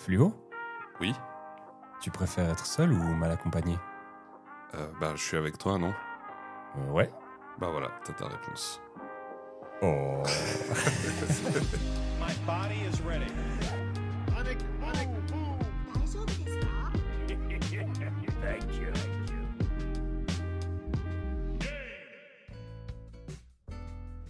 Fluo Oui Tu préfères être seul ou mal accompagné? Euh, Bah, je suis avec toi, non? Euh, Ouais. Bah voilà, t'as ta réponse. Oh. My body is ready.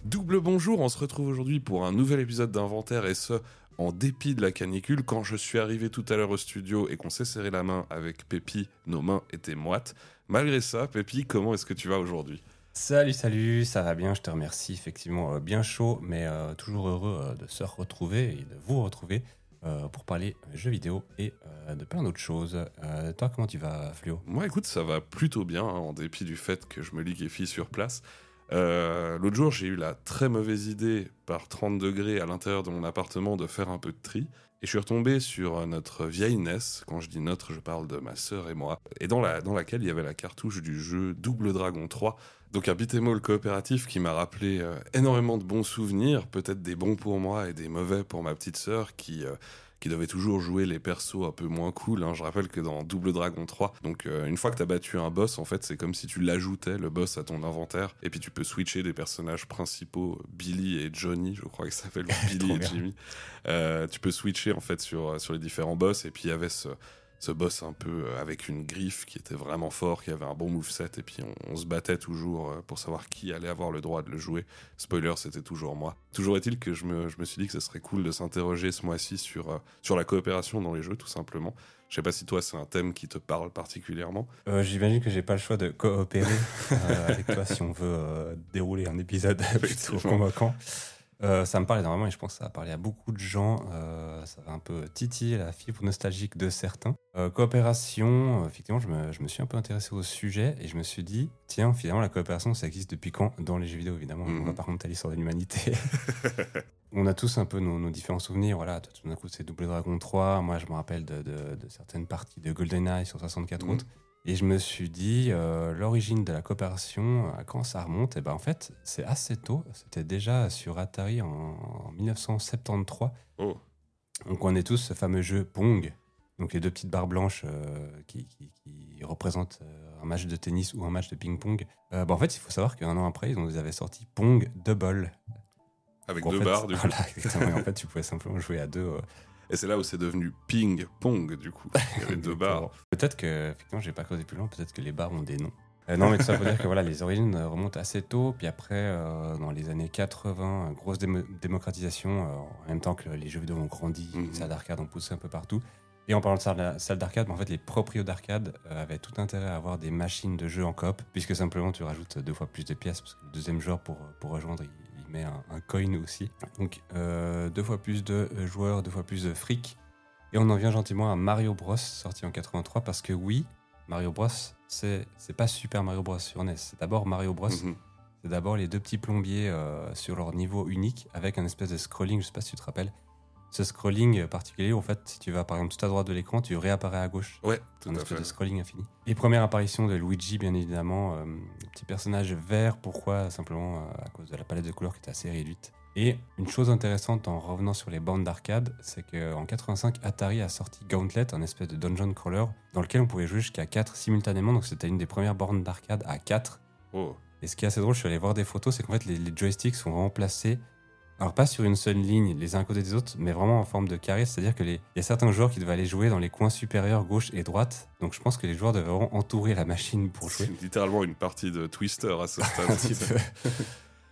Double bonjour, on se retrouve aujourd'hui pour un nouvel épisode d'Inventaire et ce, en dépit de la canicule. Quand je suis arrivé tout à l'heure au studio et qu'on s'est serré la main avec Pépi, nos mains étaient moites. Malgré ça, Pépi, comment est-ce que tu vas aujourd'hui? Salut, salut, ça va bien, je te remercie. Effectivement, euh, bien chaud, mais euh, toujours heureux euh, de se retrouver et de vous retrouver pour parler jeux vidéo et de plein d'autres choses. Toi, comment tu vas, Fluo Moi, écoute, ça va plutôt bien, hein, en dépit du fait que je me liquéfie sur place. Euh, L'autre jour, j'ai eu la très mauvaise idée, par 30 degrés à l'intérieur de mon appartement, de faire un peu de tri. Et je suis retombé sur notre vieille NES. Quand je dis notre, je parle de ma sœur et moi. Et dans, la, dans laquelle il y avait la cartouche du jeu Double Dragon 3. Donc un beat'em coopératif qui m'a rappelé euh, énormément de bons souvenirs, peut-être des bons pour moi et des mauvais pour ma petite sœur qui, euh, qui devait toujours jouer les persos un peu moins cool. hein. Je rappelle que dans Double Dragon 3, donc euh, une fois que t'as battu un boss, en fait, c'est comme si tu l'ajoutais le boss à ton inventaire, et puis tu peux switcher des personnages principaux, Billy et Johnny, je crois qu'ils s'appellent ou Billy et. Jimmy. Euh, tu peux switcher en fait sur sur les différents boss, et puis il y avait ce ce boss un peu euh, avec une griffe qui était vraiment fort, qui avait un bon moveset, et puis on, on se battait toujours euh, pour savoir qui allait avoir le droit de le jouer. Spoiler, c'était toujours moi. Toujours est-il que je me, je me suis dit que ce serait cool de s'interroger ce mois-ci sur, euh, sur la coopération dans les jeux, tout simplement. Je sais pas si toi, c'est un thème qui te parle particulièrement. Euh, J'imagine que j'ai pas le choix de coopérer euh, avec toi si on veut euh, dérouler un épisode plutôt convaincant. Euh, ça me parle énormément et je pense que ça va parler à beaucoup de gens. Euh, ça va un peu titiller la fibre nostalgique de certains. Euh, coopération, effectivement, je me, je me suis un peu intéressé au sujet et je me suis dit, tiens, finalement, la coopération, ça existe depuis quand Dans les jeux vidéo, évidemment? Mhm. On va pas remonter à l'histoire de l'humanité. On a tous un peu nos, nos différents souvenirs. Voilà, toi, tout d'un coup, c'est Double Dragon 3. Moi, je me rappelle de, de- de certaines parties de GoldenEye sur 64 Mhm. autres. Et je me suis dit, euh, l'origine de la coopération, à quand ça remonte Et ben en fait, c'est assez tôt. C'était déjà sur Atari en, en 1973. Oh, Donc on est tous ce fameux jeu Pong. Donc les deux petites barres blanches euh, qui, qui- qui représentent euh, un match de tennis ou un match de ping-pong. Euh, bah, en fait, il faut savoir qu'un an après, ils ont- ils avaient sorti Pong Double. avec deux fait, barres, du coup. Voilà, exactement. En fait, tu pouvais simplement jouer à deux. Et c'est là où c'est devenu ping-pong, du coup. Il y avait deux barres. Peut-être que, effectivement, j'ai pas creusé plus loin, peut-être que les bars ont des noms. Euh, non, mais tout ça pour dire que voilà, les origines euh, remontent assez tôt. Puis après, euh, dans les années 80, euh, grosse démo- démocratisation, euh, en même temps que les jeux vidéo ont grandi, Mhm. les salles d'arcade ont poussé un peu partout. Et en parlant de salle salle d'arcade, bah, en fait, les proprios d'arcade avaient tout intérêt à avoir des machines de jeu en coop, puisque simplement tu rajoutes deux fois plus de pièces, parce que le deuxième joueur pour, pour rejoindre, met un, un coin aussi. Donc euh, deux fois plus de joueurs, deux fois plus de fric. Et on en vient gentiment à Mario Bros, sorti en 83, parce que oui, Mario Bros, c'est c'est pas Super Mario Bros sur NES. C'est d'abord Mario Bros. Mhm. C'est d'abord les deux petits plombiers euh, sur leur niveau unique, avec un espèce de scrolling, je sais pas si tu te rappelles. Ce scrolling particulier, en fait, si tu vas par exemple tout à droite de l'écran, tu réapparais à gauche. Ouais, tout un à espèce fait. de scrolling infini. Et première apparition de Luigi, bien évidemment, euh, petit personnage vert. Pourquoi? Simplement euh, à cause de la palette de couleurs qui était assez réduite. Et une chose intéressante en revenant sur les bandes d'arcade, c'est qu'en 85, Atari a sorti Gauntlet, un espèce de dungeon crawler, dans lequel on pouvait jouer jusqu'à 4 simultanément. Donc c'était une des premières bornes d'arcade à 4. Oh, Et ce qui est assez drôle, je suis allé voir des photos, c'est qu'en fait les, les joysticks sont vraiment placés, alors pas sur une seule ligne, les uns à côté des autres, mais vraiment en forme de carré, c'est-à-dire que les- il y a certains joueurs qui devaient aller jouer dans les coins supérieurs gauche et droite, donc je pense que les joueurs devaient vraiment entourer la machine pour jouer. c'est littéralement une partie de Twister à ce stade.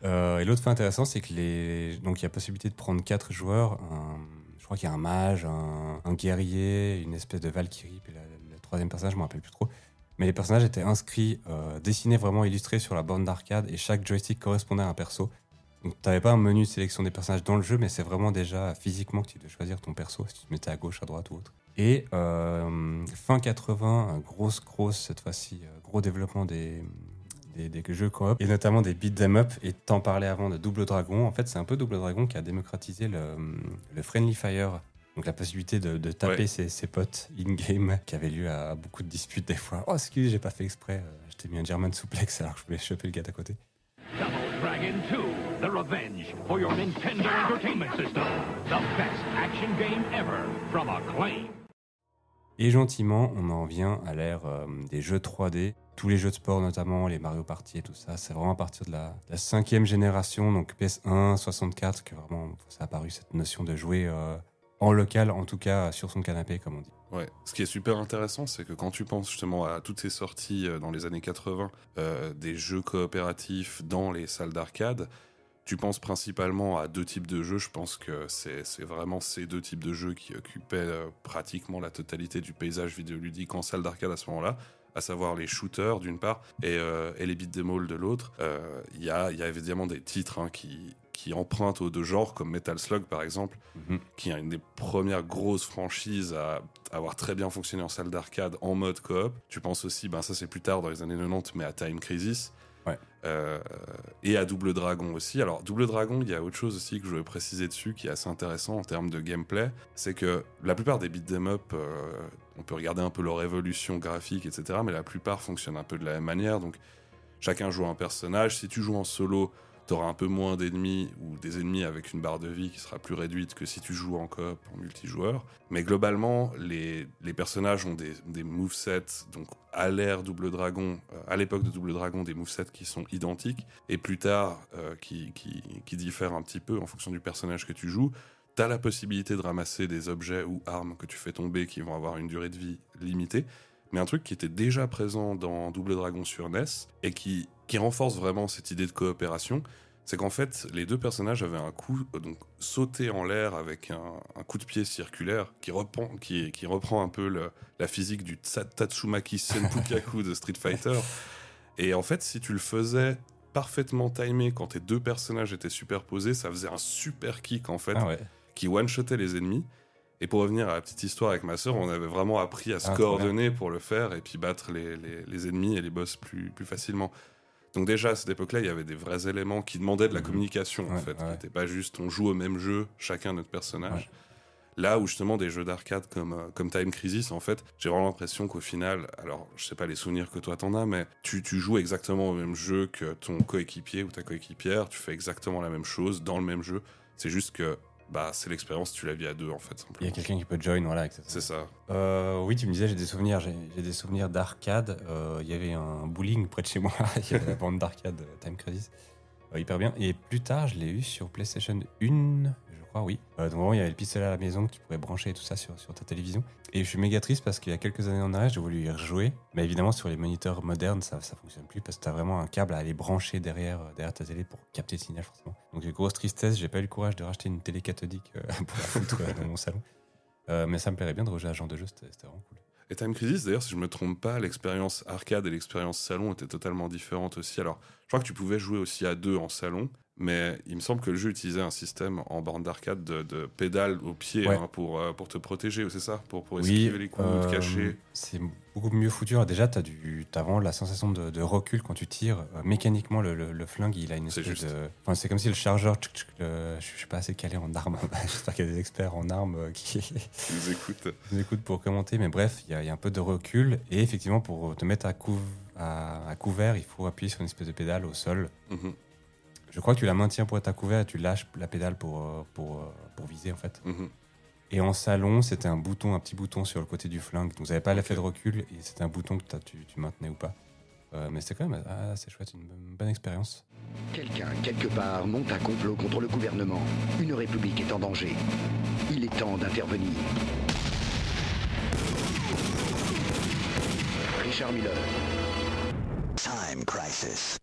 Euh, et l'autre fait intéressant, c'est que les donc il y a possibilité de prendre quatre joueurs. un- Je crois qu'il y a un mage, un, un guerrier, une espèce de Valkyrie, puis la- le troisième personnage, je me rappelle plus trop. Mais les personnages étaient inscrits, euh, dessinés vraiment illustrés sur la borne d'arcade, et chaque joystick correspondait à un perso. Donc t'avais pas un menu de sélection des personnages dans le jeu, mais c'est vraiment déjà physiquement que tu dois choisir ton perso, si tu te mettais à gauche, à droite ou autre. Et euh, fin 80, grosse, grosse cette fois-ci, euh, gros développement des, des, des jeux coop, et notamment des beat 'em up. Et t'en parlais avant de Double Dragon. En fait, c'est un peu Double Dragon qui a démocratisé le, le Friendly Fire. Donc la possibilité de, de taper Ouais. ses, ses potes in-game, qui avait lieu à beaucoup de disputes des fois. Oh, excuse, j'ai pas fait exprès, euh, je t'ai mis un German suplex alors que je voulais choper le gars d'à côté. Dragon 2, The Revenge, for your Nintendo Entertainment System. The best action game ever from Acclaim. Et gentiment, on en vient à l'ère euh, des jeux 3D. Tous les jeux de sport, notamment les Mario Party et tout ça, c'est vraiment à partir de la, cinquième génération, donc PS1, 64, que vraiment ça a apparu cette notion de jouer euh, en local, en tout cas sur son canapé, comme on dit. Ouais, ce qui est super intéressant, c'est que quand tu penses justement à toutes ces sorties euh, dans les années 80, des jeux coopératifs dans les salles d'arcade, tu penses principalement à deux types de jeux. Je pense que c'est vraiment ces deux types de jeux qui occupaient euh, pratiquement la totalité du paysage vidéoludique en salle d'arcade à ce moment-là à savoir les shooters d'une part et, euh, les beat'em all de l'autre. Euh, il y, a, y, a, évidemment des titres hein, qui, qui empruntent aux deux genres, comme Metal Slug par exemple, mhm. qui est une des premières grosses franchises à avoir très bien fonctionné en salle d'arcade en mode coop. Tu penses aussi, ben ça c'est plus tard dans les années 90, mais à Time Crisis. Euh, et à Double Dragon aussi. Alors, Double Dragon, il y a autre chose aussi que je veux préciser dessus qui est assez intéressant en termes de gameplay. C'est que la plupart des beat'em up, euh, on peut regarder un peu leur évolution graphique, etc. Mais la plupart fonctionnent un peu de la même manière. Donc, chacun joue un personnage. Si tu joues en solo, tu auras un peu moins d'ennemis ou des ennemis avec une barre de vie qui sera plus réduite que si tu joues en coop, en multijoueur. Mais globalement, les, personnages ont des, movesets, donc à l'ère Double Dragon, euh, à l'époque de Double Dragon, des movesets qui sont identiques, et plus tard, euh, qui, qui, qui diffèrent un petit peu en fonction du personnage que tu joues. Tu as la possibilité de ramasser des objets ou armes que tu fais tomber qui vont avoir une durée de vie limitée. Mais un truc qui était déjà présent dans Double Dragon sur NES et qui qui renforce vraiment cette idée de coopération, c'est qu'en fait, les deux personnages avaient un coup, euh, donc sauté en l'air avec un, coup de pied circulaire qui reprend, qui, qui reprend un peu la physique du Tatsumaki Senpukaku de Street Fighter. Et en fait, si tu le faisais parfaitement timé quand tes deux personnages étaient superposés, ça faisait un super kick en fait, ah qui one-shotait les ennemis. Et pour revenir à la petite histoire avec ma sœur, on avait vraiment appris à se coordonner pour le faire et puis battre les, les, les, ennemis et les boss plus, plus facilement. Donc déjà à cette époque-là, il y avait des vrais éléments qui demandaient de la mhm. communication en fait. C'était pas juste on joue au même jeu, chacun notre personnage. Là où justement des jeux d'arcade comme, euh, comme Time Crisis, en fait, j'ai vraiment l'impression qu'au final, alors je sais pas les souvenirs que toi t'en as, mais tu, tu joues exactement au même jeu que ton coéquipier ou ta coéquipière, tu fais exactement la même chose dans le même jeu. C'est juste que bah, c'est l'expérience, tu la vis à deux en fait. Il y a quelqu'un qui peut join, voilà. C'est ça. Euh, oui, tu me disais, j'ai des souvenirs, j'ai des souvenirs d'arcade. Euh, il y avait un bowling près de chez moi, il y avait la bande d'arcade Time Crisis. hyper bien. Et plus tard, je l'ai eu sur PlayStation 1, crois, oui. Euh, donc, il y avait le pistolet à la maison que tu pourrais brancher et tout ça sur, sur ta télévision. Et je suis méga triste parce qu'il y a quelques années en arrière, j'ai voulu y rejouer. Mais évidemment, sur les moniteurs modernes, ça, ça fonctionne plus parce que tu as vraiment un câble à aller brancher derrière, euh, derrière ta télé pour capter le signal, forcément. Donc, grosse tristesse, j'ai pas eu le courage de racheter une télé cathodique euh, pour la foutre dans mon salon. mais ça me plairait bien de rejouer à genre de jeu, c'était vraiment cool. Et Time Crisis, d'ailleurs, si je me trompe pas, l'expérience arcade et l'expérience salon étaient totalement différentes aussi. Alors, je crois que tu pouvais jouer aussi à deux en salon, mais il me semble que le jeu utilisait un système en borne d'arcade de, de pédales au pied hein, pour, euh, pour te protéger, c'est ça? Pour, pour esquiver les coups, te euh, cacher C'est beaucoup mieux foutu. Déjà, tu as, as, vraiment la sensation de, recul quand tu tires. Euh, mécaniquement, le, le, flingue, il a une espèce de. Enfin, c'est comme si le chargeur. je suis pas assez calé en armes. J'espère qu'il y a des experts en armes qui, nous écoutent. nous écoutent pour commenter. Mais bref, il y, a un peu de recul. Et effectivement, pour te mettre à, à, couvert, il faut appuyer sur une espèce de pédale au sol. Mhm. Je crois que tu la maintiens pour être à couvert et tu lâches la pédale pour, euh, pour, euh, pour viser en fait. Mhm. Et en salon, c'était un bouton, un petit bouton sur le côté du flingue. Donc vous n'avez pas l'effet de recul et c'était un bouton que tu, tu, maintenais ou pas. Euh, mais c'est quand même assez chouette, une, bonne expérience. Quelqu'un, quelque part, monte un complot contre le gouvernement. Une république est en danger. Il est temps d'intervenir. Richard Miller. Time Crisis.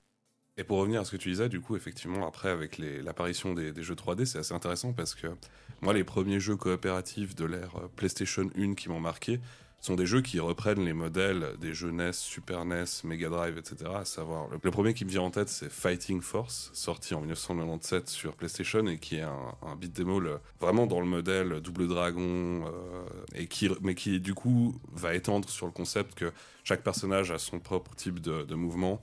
Et pour revenir à ce que tu disais, du coup, effectivement, après, avec l'apparition des, jeux 3D, c'est assez intéressant parce que moi, les premiers jeux coopératifs de l'ère euh, PlayStation 1 qui m'ont marqué sont des jeux qui reprennent les modèles des jeux NES, Super NES, Mega Drive, etc. À savoir, le, premier qui me vient en tête, c'est Fighting Force, sorti en 1997 sur PlayStation et qui est un, un beat'em all vraiment dans le modèle Double Dragon, euh, et qui, mais qui, du coup, va étendre sur le concept que chaque personnage a son propre type de, mouvement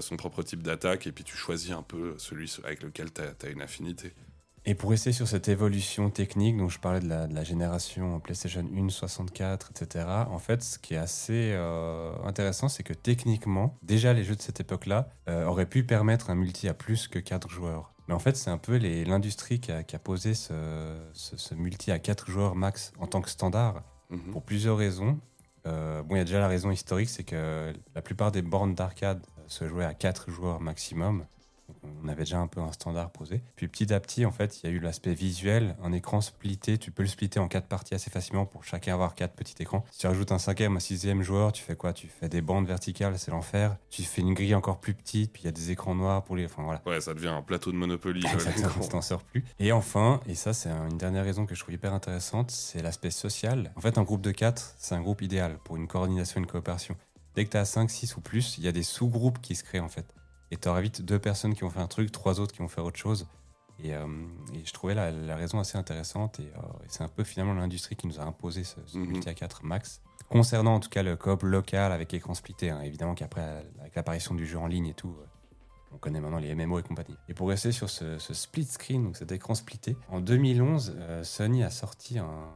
son propre type d'attaque, et puis tu choisis un peu celui avec lequel tu as, une affinité. Et pour rester sur cette évolution technique, dont je parlais de la, de la génération PlayStation 1, 64, etc., en fait, ce qui est assez euh, intéressant, c'est que techniquement, déjà les jeux de cette époque-là euh, auraient pu permettre un multi à plus que 4 joueurs. Mais en fait, c'est un peu l'industrie qui a, qui a posé ce, ce- ce multi à 4 joueurs max en tant que standard Mhm. pour plusieurs raisons. Euh, bon, il y a déjà la raison historique, c'est que la plupart des bornes d'arcade euh, se jouaient à 4 joueurs maximum. Donc, on avait déjà un peu un standard posé. Puis petit à petit, en fait, il y a eu l'aspect visuel. Un écran splitté, tu peux le splitter en quatre parties assez facilement pour chacun avoir quatre petits écrans. Si tu rajoutes un cinquième, un sixième joueur, tu fais quoi? Tu fais des bandes verticales, c'est l'enfer. Tu fais une grille encore plus petite, puis il y a des écrans noirs pour les. Enfin voilà. Ouais, ça devient un plateau de Monopoly. Exactement, t'en sors plus. Et enfin, et ça c'est un- une dernière raison que je trouve hyper intéressante, c'est l'aspect social. En fait, un groupe de 4, c'est un groupe idéal pour une coordination une coopération. Dès que tu as 5, 6 ou plus, il y a des sous-groupes qui se créent en fait. Et tu auras vite deux personnes qui vont faire un truc, trois autres qui vont faire autre chose. Et, euh, et je trouvais la, la raison assez intéressante. Et, euh, et c'est un peu finalement l'industrie qui nous a imposé ce, ce Mhm. multi à 4 max. Concernant en tout cas le coop local avec écran splitté, hein, évidemment qu'après, avec l'apparition du jeu en ligne et tout, euh, on connaît maintenant les MMO et compagnie. Et pour rester sur ce, ce split screen, donc cet écran splitté, en 2011, euh, Sony a sorti un,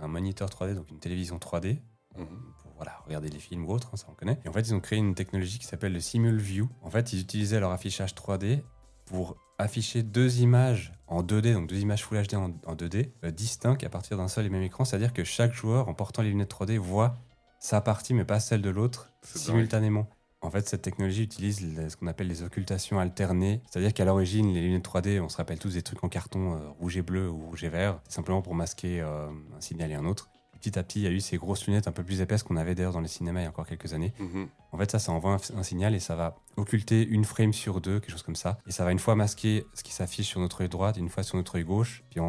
un moniteur 3D, donc une télévision 3D, Mhm. pour voilà, regarder les films ou autres, hein, ça on connaît. Et en fait, ils ont créé une technologie qui s'appelle le Simul View. En fait, ils utilisaient leur affichage 3D pour afficher deux images en 2D, donc deux images Full HD en, en 2D, euh, distinctes à partir d'un seul et même écran. C'est-à-dire que chaque joueur, en portant les lunettes 3D, voit sa partie, mais pas celle de l'autre, dingue. simultanément. En fait, cette technologie utilise ce qu'on appelle les occultations alternées. C'est-à-dire qu'à l'origine, les lunettes 3D, on se rappelle tous des trucs en carton euh, rouge et bleu ou rouge et vert, simplement pour masquer euh, un signal et un autre. Petit à petit, il y a eu ces grosses lunettes un peu plus épaisses qu'on avait d'ailleurs dans les cinémas il y a encore quelques années. Mhm. En fait, ça, ça envoie un, un signal et ça va occulter une frame sur deux, quelque chose comme ça. Et ça va une fois masquer ce qui s'affiche sur notre œil droit, une fois sur notre œil gauche. Puis en,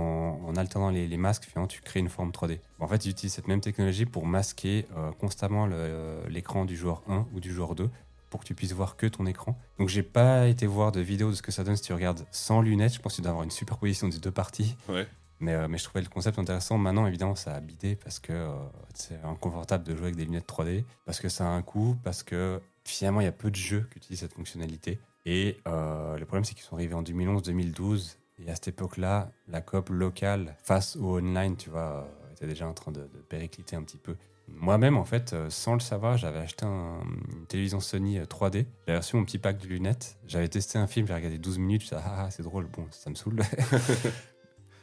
en alternant les, les masques, finalement, tu crées une forme 3D. En fait, ils utilisent cette même technologie pour masquer euh, constamment le- l'écran du joueur 1 ou du joueur 2 pour que tu puisses voir que ton écran. Donc, j'ai pas été voir de vidéo de ce que ça donne si tu regardes sans lunettes. Je pense que tu dois avoir une superposition des deux parties. Ouais. Mais, euh, mais je trouvais le concept intéressant. Maintenant, évidemment, ça a bidé parce que euh, c'est inconfortable de jouer avec des lunettes 3D, parce que ça a un coût, parce que finalement, il y a peu de jeux qui utilisent cette fonctionnalité. Et euh, le problème, c'est qu'ils sont arrivés en 2011-2012. Et à cette époque-là, la coop locale face au online, tu vois, était déjà en train de, péricliter un petit peu. Moi-même, en fait, sans le savoir, j'avais acheté un- une télévision Sony euh, 3D. J'avais reçu mon petit pack de lunettes. J'avais testé un film, j'ai regardé 12 minutes. Je me suis dit, ah, ah, c'est drôle, bon, ça me saoule.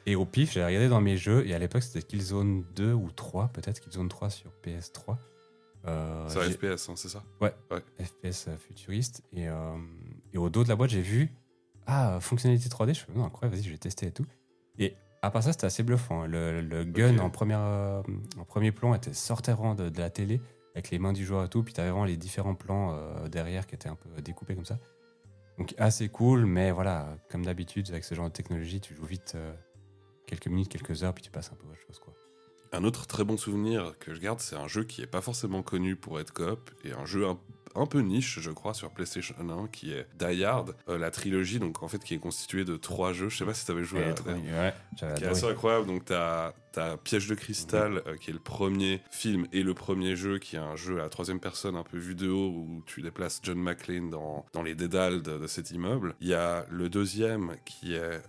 Et au pif, j'ai regardé dans mes jeux, et à l'époque c'était Killzone 2 ou 3, peut-être Killzone 3 sur PS3. Euh, C'est un FPS, hein, c'est ça? FPS euh, futuriste. Et, euh, et au dos de la boîte, j'ai vu Ah, fonctionnalité 3D. Je fais Non, incroyable, vas-y, je vais tester et tout. Et à part ça, c'était assez bluffant. hein. Le, le gun en, première, euh, en premier plan était sortait vraiment de, de la télé, avec les mains du joueur et tout. Puis t'avais vraiment les différents plans euh, derrière qui étaient un peu découpés comme ça. Donc assez cool, mais voilà, comme d'habitude, avec ce genre de technologie, tu joues vite euh, quelques minutes, quelques heures, puis tu passes un peu à autre chose. Quoi. Un autre très bon souvenir que je garde, c'est un jeu qui est pas forcément connu pour être coop et un jeu un, un peu niche, je crois, sur PlayStation 1 qui est Die Hard, euh, la trilogie, donc en fait qui est constituée de trois jeux. Je sais pas si t'avais joué Et à mignon, ouais, qui est assez incroyable. Donc, t'as as Piège de cristal, euh, qui est le premier film et le premier jeu, qui est un jeu à la troisième personne, un peu vu de haut, où tu déplaces John McClane dans, dans les dédales de, de cet immeuble. Il y a le deuxième, qui est euh,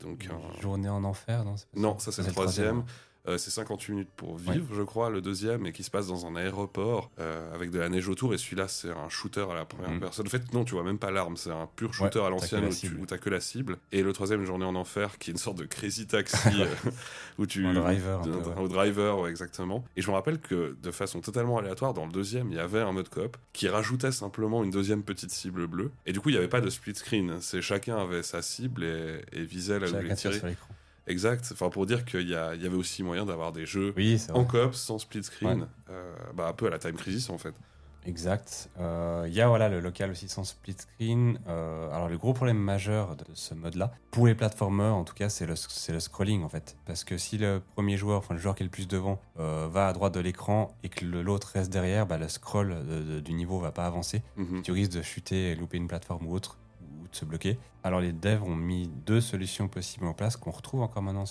donc un. Journée en enfer, non pas Non, ça c'est le le troisième. Euh, c'est 58 minutes pour vivre, je crois, le deuxième, et qui se passe dans un aéroport euh, avec de la neige autour. Et celui-là, c'est un shooter à la première Mhm. personne. En fait, non, tu vois même pas l'arme, c'est un pur shooter à l'ancienne où t'as que la cible. Et le troisième, Journée en enfer, qui est une sorte de crazy taxi euh, où tu. Un driver, un peu, d'un- ouais. Au driver, ouais, exactement. Et je me rappelle que de façon totalement aléatoire, dans le deuxième, il y avait un mode coop qui rajoutait simplement une deuxième petite cible bleue. Et du coup, il n'y avait pas de split screen. C'est chacun avait sa cible et, et visait là où il Chacun Exact. Enfin, pour dire qu'il y, avait aussi moyen d'avoir des jeux Oui, en coop sans split screen. Ouais. Euh, bah, un peu à la Time Crisis en fait. Exact. Euh, Il y a voilà, le local aussi sans split screen. Euh, alors, le gros problème majeur de ce mode-là, pour les platformers en tout cas, c'est le, scrolling en fait. Parce que si le premier joueur, enfin le joueur qui est le plus devant, euh, va à droite de l'écran et que l'autre reste derrière, bah, le scroll de- de- du niveau va pas avancer. Mhm. Tu risques de chuter et louper une plateforme ou autre, se bloquer. Alors les devs ont mis deux solutions possibles en place qu'on retrouve encore maintenant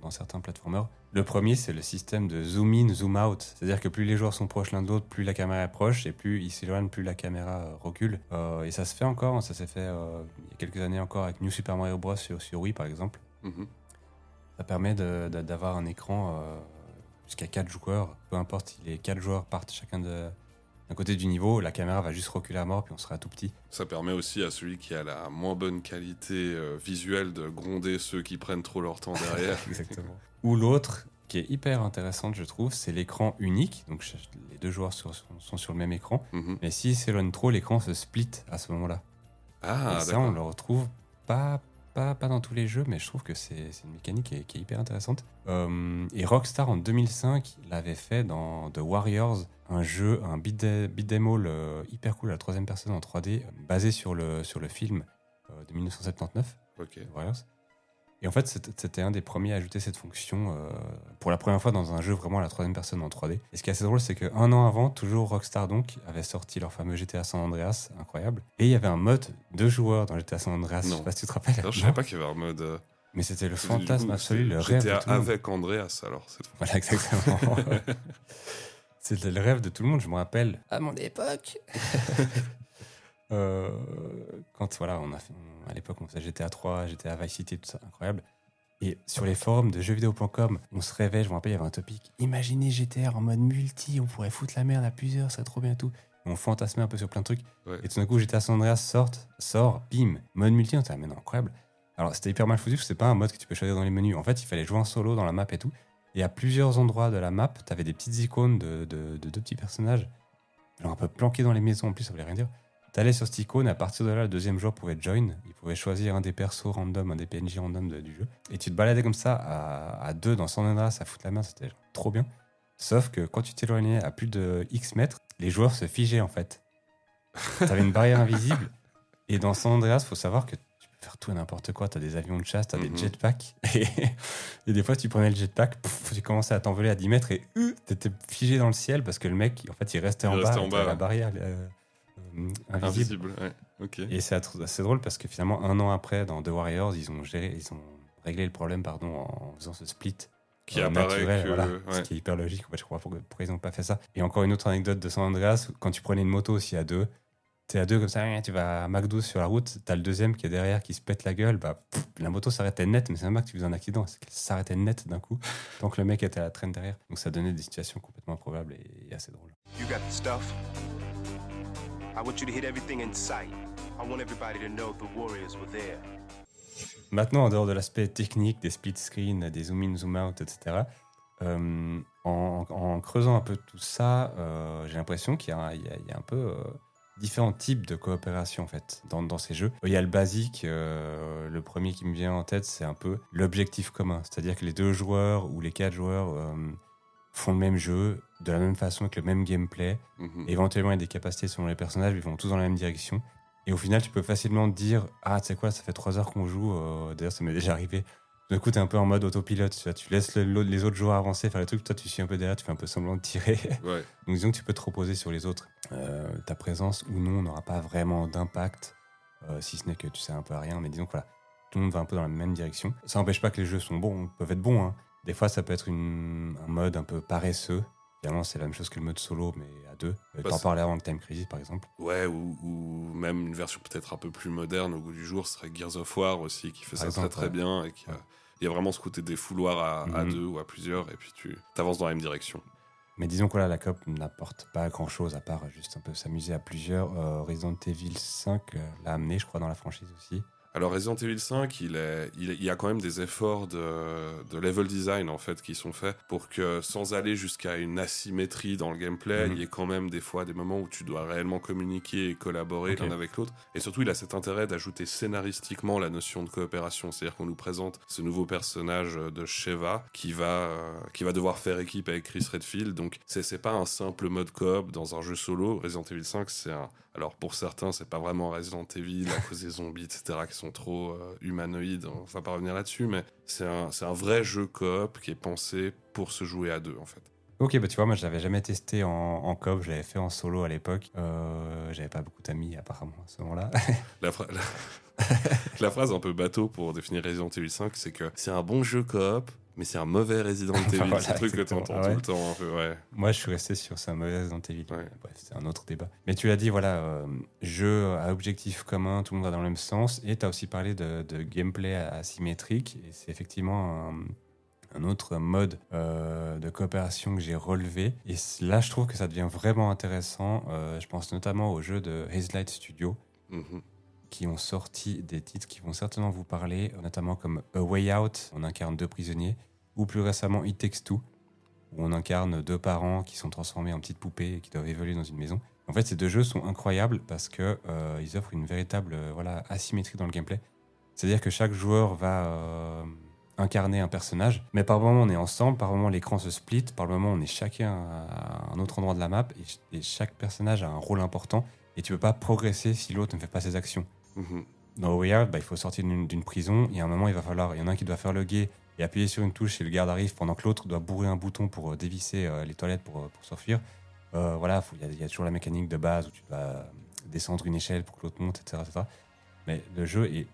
dans certains platformers. Le premier, c'est le système de zoom in, zoom out. C'est-à-dire que plus les joueurs sont proches l'un de l'autre, plus la caméra est proche, et plus ils s'éloignent, plus la caméra euh, recule. Euh, et ça se fait encore, ça s'est fait euh, il y a quelques années encore avec New Super Mario Bros. sur, sur Wii par exemple. Mhm. Ça permet d'avoir un écran euh, jusqu'à 4 joueurs. Peu importe si les 4 joueurs partent chacun de- d'un côté du niveau, la caméra va juste reculer à mort, puis on sera tout petit. Ça permet aussi à celui qui a la moins bonne qualité euh, visuelle de gronder ceux qui prennent trop leur temps derrière. Exactement. Ou l'autre, qui est hyper intéressante, je trouve, c'est l'écran unique. Donc les deux joueurs sur- sont, sont sur le même écran. Mhm. Mais s'ils s'éloignent trop, l'écran se split à ce moment-là. Ah, Et ça, on le retrouve pas, pas, pas dans tous les jeux, mais je trouve que c'est une mécanique qui est, qui est hyper intéressante. Euh, et Rockstar, en 2005, l'avait fait dans The Warriors, un jeu, un beat, beat 'em all euh, hyper cool à la troisième personne en 3D, euh, basé sur le, sur le film euh, de 1979. Ok. Warriors. Et en fait, c'était un des premiers à ajouter cette fonction euh, pour la première fois dans un jeu vraiment à la troisième personne en 3D. Et ce qui est assez drôle, c'est qu'un an avant, toujours Rockstar donc avait sorti leur fameux GTA San Andreas, incroyable. Et il y avait un mode deux joueurs dans GTA San Andreas. Je Non. sais pas si tu te rappelles. Alors, je Non. savais pas qu'il y avait un mode. euh, Mais c'était le fantasme coup, absolu, le rêve de GTA tout le monde. avec Andreas, alors. cette fois. Voilà, exactement. C'était le rêve de tout le monde, je me rappelle. À mon époque Euh, Quand, voilà, on a fait, on- à l'époque, on faisait GTA 3, GTA Vice City, tout ça, incroyable. Et sur les forums de jeuxvideo.com, on se rêvait, je me rappelle, il y avait un topic. Imaginez GTA en mode multi, on pourrait foutre la merde à plusieurs, ça serait trop bien et tout. On fantasmait un peu sur plein de trucs. Ouais. Et tout d'un coup, GTA San Andreas sort, sort, bim, mode multi, on était, ah, mais non, incroyable. Alors, c'était hyper mal foutu, parce que c'est pas un mode que tu peux choisir dans les menus. En fait, il fallait jouer en solo dans la map et tout. Et à plusieurs endroits de la map, tu avais des petites icônes de, de- de deux petits personnages, un peu planqués dans les maisons en plus, ça voulait rien dire. T'allais sur cette icône, à partir de là, le deuxième joueur pouvait join, il pouvait choisir un des persos random, un des PNJ random de- du jeu. Et tu te baladais comme ça à, à deux dans San Andreas à foutre la main, c'était trop bien. Sauf que quand tu t'éloignais à plus de X mètres, les joueurs se figeaient en fait. T'avais une barrière invisible, et dans San Andreas, faut savoir que tu peux faire tout et n'importe quoi. T'as des avions de chasse, t'as Mhm. des jetpacks, et, et des fois tu prenais le jetpack, pouf, tu commençais à t'envoler à 10 mètres, et euh, t'étais figé dans le ciel parce que le mec, en fait, il restait Il en restait bas, en bas. la barrière euh, invisible. Invisible, ouais. Et c'est assez drôle parce que finalement, un an après, dans The Warriors, ils ont géré, ils ont réglé le problème, pardon, en faisant ce split. Qui euh, apparaît naturel, que. voilà, ouais. Ce qui est hyper logique. En fait, je crois pourquoi, pourquoi ils n'ont pas fait ça. Et encore une autre anecdote de San Andreas, quand tu prenais une moto aussi à deux, t'es à deux comme ça, tu vas à McDo sur la route, t'as le deuxième qui est derrière qui se pète la gueule, bah, pff, la moto s'arrêtait net, mais c'est même pas que tu faisais un accident, c'est qu'elle s'arrêtait net d'un coup, tant que le mec était à la traîne derrière. Donc ça donnait des situations complètement improbables et, et assez drôles. You got the stuff? Maintenant, en dehors de l'aspect technique, des split screens, des zoom in, zoom out, etc., euh, en, creusant un peu tout ça, euh, j'ai l'impression qu'il y, a- un peu euh, différents types de coopération en fait dans, ces jeux. Il y a le basique, le premier qui me vient en tête, c'est un peu l'objectif commun, c'est-à-dire que les deux joueurs ou les quatre joueurs font le même jeu de la même façon avec le même gameplay. Mhm. Éventuellement, il y a des capacités selon les personnages, ils vont tous dans la même direction. Et au final, tu peux facilement te dire Ah, tu sais quoi, ça fait trois heures qu'on joue. euh, D'ailleurs, ça m'est déjà arrivé. Du coup, t'es un peu en mode autopilote. Tu, vois, tu laisses le- les autres joueurs avancer, faire les trucs. Toi, tu suis un peu derrière, tu fais un peu semblant de tirer. Ouais. Donc, disons que tu peux te reposer sur les autres. Euh, ta présence ou non n'aura pas vraiment d'impact, euh, si ce n'est que tu sais un peu à rien. Mais disons que voilà, tout le monde va un peu dans la même direction. Ça n'empêche pas que les jeux sont bons, peuvent être bons. hein. Des fois, ça peut être une- un mode un peu paresseux. Finalement, c'est la même chose que le mode solo, mais à deux. Bah, T'en parlais avant le Time Crisis, par exemple. Ouais, ou, ou même une version peut-être un peu plus moderne au goût du jour serait Gears of War aussi, qui fait Par ça exemple, très très ouais. bien et qui a- il y a vraiment ce côté des fouloirs à, à Mhm. deux ou à plusieurs et puis tu avances dans la même direction. Mais disons que là, la COP n'apporte pas grand-chose à part juste un peu s'amuser à plusieurs. Euh, Resident Evil 5 euh, l'a amené, je crois, dans la franchise aussi. Alors Resident Evil 5, il, est, y a quand même des efforts de, de level design en fait qui sont faits pour que sans aller jusqu'à une asymétrie dans le gameplay, Mhm. il y ait quand même des fois des moments où tu dois réellement communiquer et collaborer l'un avec l'autre. Et surtout, il a cet intérêt d'ajouter scénaristiquement la notion de coopération, c'est-à-dire qu'on nous présente ce nouveau personnage de Sheva qui va euh, qui va devoir faire équipe avec Chris Redfield. Donc c'est c'est pas un simple mode coop dans un jeu solo. Resident Evil 5, c'est un alors pour certains, c'est pas vraiment Resident Evil à cause des zombies, etc., qui sont trop euh, humanoïdes. On va pas revenir là-dessus, mais c'est un, un vrai jeu coop qui est pensé pour se jouer à deux, en fait. Ok, bah tu vois, moi, je l'avais jamais testé en, en coop, je l'avais fait en solo à l'époque. Euh, J'avais pas beaucoup d'amis, apparemment, à ce moment-là. La- la phrase un peu bateau pour définir Resident Evil 5, c'est que c'est un bon jeu coop, mais c'est un mauvais Resident Evil. Voilà, c'est un truc que tu exactement. entends Ah tout ouais. le temps. Un peu, ouais. Moi, je suis resté sur c'est un mauvais Resident Evil. Ouais. Bref, c'est un autre débat. Mais tu l'as dit, voilà, euh, jeu à objectif commun, tout le monde va dans le même sens. Et tu as aussi parlé de, de gameplay asymétrique. Et c'est effectivement un, un autre mode euh, de coopération que j'ai relevé. Et là, je trouve que ça devient vraiment intéressant. Euh, je pense notamment aux jeux de Hazelight Studio Mhm. qui ont sorti des titres qui vont certainement vous parler, notamment comme A Way Out, on incarne deux prisonniers, ou plus récemment It Takes Two, où on incarne deux parents qui sont transformés en petites poupées et qui doivent évoluer dans une maison. En fait, ces deux jeux sont incroyables parce que euh, ils offrent une véritable euh, voilà, asymétrie dans le gameplay. C'est-à-dire que chaque joueur va euh, incarner un personnage, mais par moment on est ensemble, par moment l'écran se split, par moment on est chacun à un autre endroit de la map et, ch- et chaque personnage a un rôle important et tu peux pas progresser si l'autre ne fait pas ses actions. Mhm. Dans Way Out, bah, il faut sortir d'une prison. Y a un moment, il va falloir. Il y en a un qui doit faire le guet et appuyer sur une touche et le garde arrive pendant que l'autre doit bourrer un bouton pour euh, dévisser euh, les toilettes pour, euh, pour s'enfuir. Voilà, il y, a- toujours la mécanique de base où tu euh, descendre une échelle pour que l'autre monte, etc., etc. Mais le jeu est,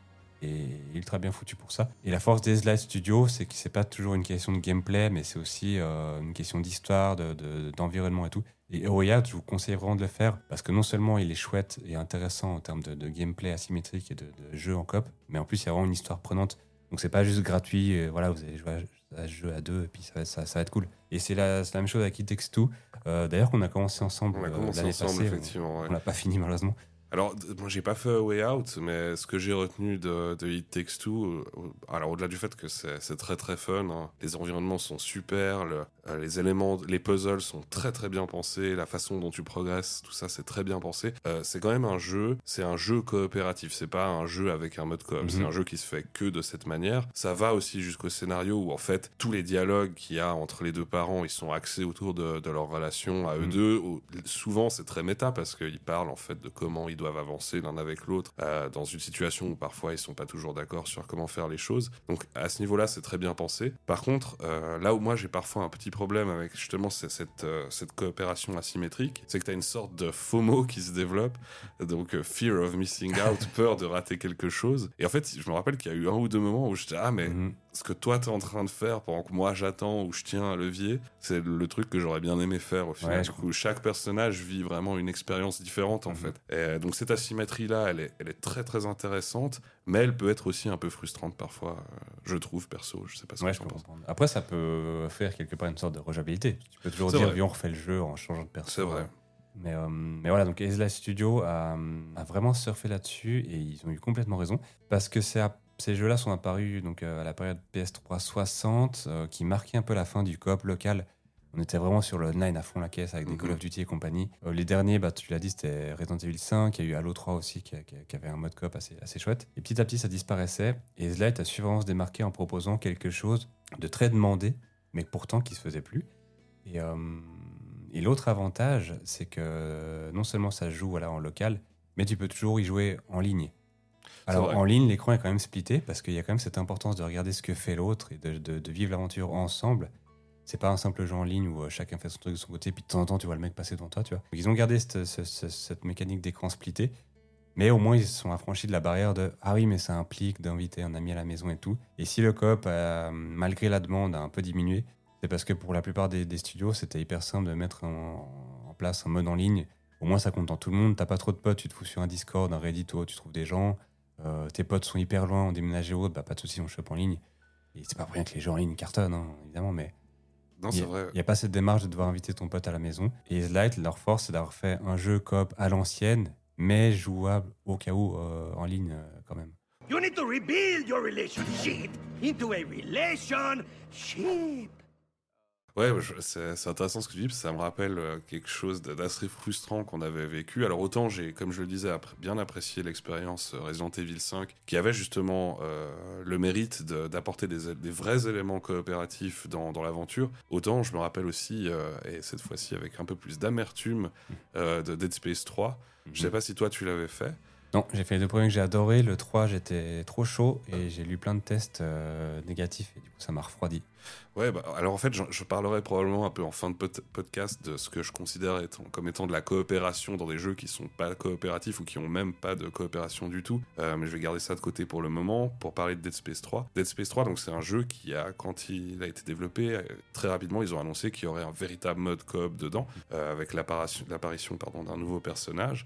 est ultra bien foutu pour ça. Et la force des Light Studio, c'est que c'est pas toujours une question de gameplay, mais c'est aussi une question d'histoire, de- de- d'environnement et tout. Et Oya, je vous conseille vraiment de le faire parce que non seulement il est chouette et intéressant en termes de, gameplay asymétrique et de, de jeu en coop, mais en plus il y a vraiment une histoire prenante. Donc c'est pas juste gratuit, euh, voilà, vous allez jouer à, à ce jeu à deux et puis ça va, ça, ça va être cool. Et c'est la, même chose avec It Takes Two. Euh, D'ailleurs, qu'on a commencé ensemble On a euh, commencé l'année ensemble, passée. effectivement. ouais. On l'a pas fini malheureusement. Alors, moi, j'ai pas fait A Way Out, mais ce que j'ai retenu de, de It Takes Two, euh, alors au-delà du fait que c'est très très fun, hein, les environnements sont super, le- euh, les éléments, les puzzles sont très très bien pensés, la façon dont tu progresses, tout ça c'est très bien pensé. Euh, c'est quand même un jeu, c'est un jeu coopératif, c'est pas un jeu avec un mode coop, Mhm. c'est un jeu qui se fait que de cette manière. Ça va aussi jusqu'au scénario où en fait tous les dialogues qu'il y a entre les deux parents, ils sont axés autour de, de leur relation à eux Mhm. deux. Souvent c'est très méta parce qu'ils parlent en fait de comment ils doivent avancer l'un avec l'autre euh, dans une situation où parfois ils sont pas toujours d'accord sur comment faire les choses. Donc à ce niveau-là c'est très bien pensé. Par contre euh, là où moi j'ai parfois un petit problème avec justement cette, euh, cette coopération asymétrique, c'est que tu as une sorte de FOMO qui se développe, donc fear of missing out, peur de rater quelque chose. Et en fait je me rappelle qu'il y a eu un ou deux moments où j'étais ah mais Mhm. Ce que toi t'es en train de faire pendant que moi j'attends ou je tiens un levier, c'est le truc que j'aurais bien aimé faire au final. Ouais, du je coup, chaque personnage vit vraiment une expérience différente en Mhm. fait. Et euh, donc cette asymétrie là, elle est, elle est très très intéressante, mais elle peut être aussi un peu frustrante parfois, euh, je trouve perso. Je sais pas ce Ouais, que tu en penses. Après, ça peut faire quelque part une sorte de rejouabilité. Tu peux toujours dire, on refait le jeu en changeant de perso. C'est vrai. Mais, euh, mais voilà, donc Ezla Studio a, a vraiment surfé là-dessus et ils ont eu complètement raison parce que c'est à- ces jeux-là sont apparus donc, euh, à la période PS3 60 euh, qui marquait un peu la fin du coop local. On était vraiment sur le online à fond la caisse avec des Mhm. Call of Duty et compagnie. Euh, les derniers, bah, tu l'as dit, c'était Resident Evil 5, il y a eu Halo 3 aussi qui, qui- qui avait un mode coop assez, assez chouette. Et petit à petit, ça disparaissait. Et Ezlight a su vraiment se démarquer en proposant quelque chose de très demandé, mais pourtant qui se faisait plus. Et, euh, et l'autre avantage, c'est que non seulement ça se joue voilà, en local, mais tu peux toujours y jouer en ligne. Alors en ligne, l'écran est quand même splitté parce qu'il y a quand même cette importance de regarder ce que fait l'autre et de, de- de vivre l'aventure ensemble. C'est pas un simple jeu en ligne où euh, chacun fait son truc de son côté, puis de temps en temps tu vois le mec passer devant toi, tu vois. Ils ont gardé cette, ce- ce- cette mécanique d'écran splitté, mais au moins ils se sont affranchis de la barrière de ah oui mais ça implique d'inviter un ami à la maison et tout. Et si le coop, a, malgré la demande, a un peu diminué, c'est parce que pour la plupart des, des studios, c'était hyper simple de mettre en, en place un mode en ligne. Au moins, ça compte dans tout le monde. T'as pas trop de potes, tu te fous sur un Discord, un Reddit, ou tu trouves des gens. Euh, tes potes sont hyper loin, ont déménagé ou autre, bah, pas de soucis, on chope en ligne. Et c'est pas pour rien que les jeux en ligne cartonnent, hein, évidemment, mais Non, il c'est y a- vrai. il n'y a pas cette démarche de devoir inviter ton pote à la maison. Et Light, leur force, c'est d'avoir fait un jeu coop à l'ancienne, mais jouable au cas où euh, en ligne euh, quand même. You need to rebuild your relationship into a relationship. Ouais, c'est intéressant ce que tu dis, parce que ça me rappelle euh, quelque chose d'assez frustrant qu'on avait vécu. Alors autant j'ai, comme je le disais, bien apprécié l'expérience euh, Resident Evil 5, qui avait justement euh, le mérite de- d'apporter des, des vrais éléments coopératifs dans, dans l'aventure, autant je me rappelle aussi, euh, et cette fois-ci avec un peu plus d'amertume, euh, de Dead Space 3. Je sais pas si toi tu l'avais fait. Non, j'ai fait les deux premiers que j'ai adoré. Le 3, j'étais trop chaud et j'ai lu plein de tests euh, négatifs et du coup, ça m'a refroidi. Ouais, bah, alors en fait, je, parlerai probablement un peu en fin de pod- podcast de ce que je considère étant, comme étant de la coopération dans des jeux qui sont pas coopératifs ou qui ont même pas de coopération du tout. Euh, mais je vais garder ça de côté pour le moment pour parler de Dead Space 3. Dead Space 3, donc c'est un jeu qui a, quand il a été développé, euh, très rapidement, ils ont annoncé qu'il y aurait un véritable mode coop dedans, euh, avec l'apparition, d'un nouveau personnage,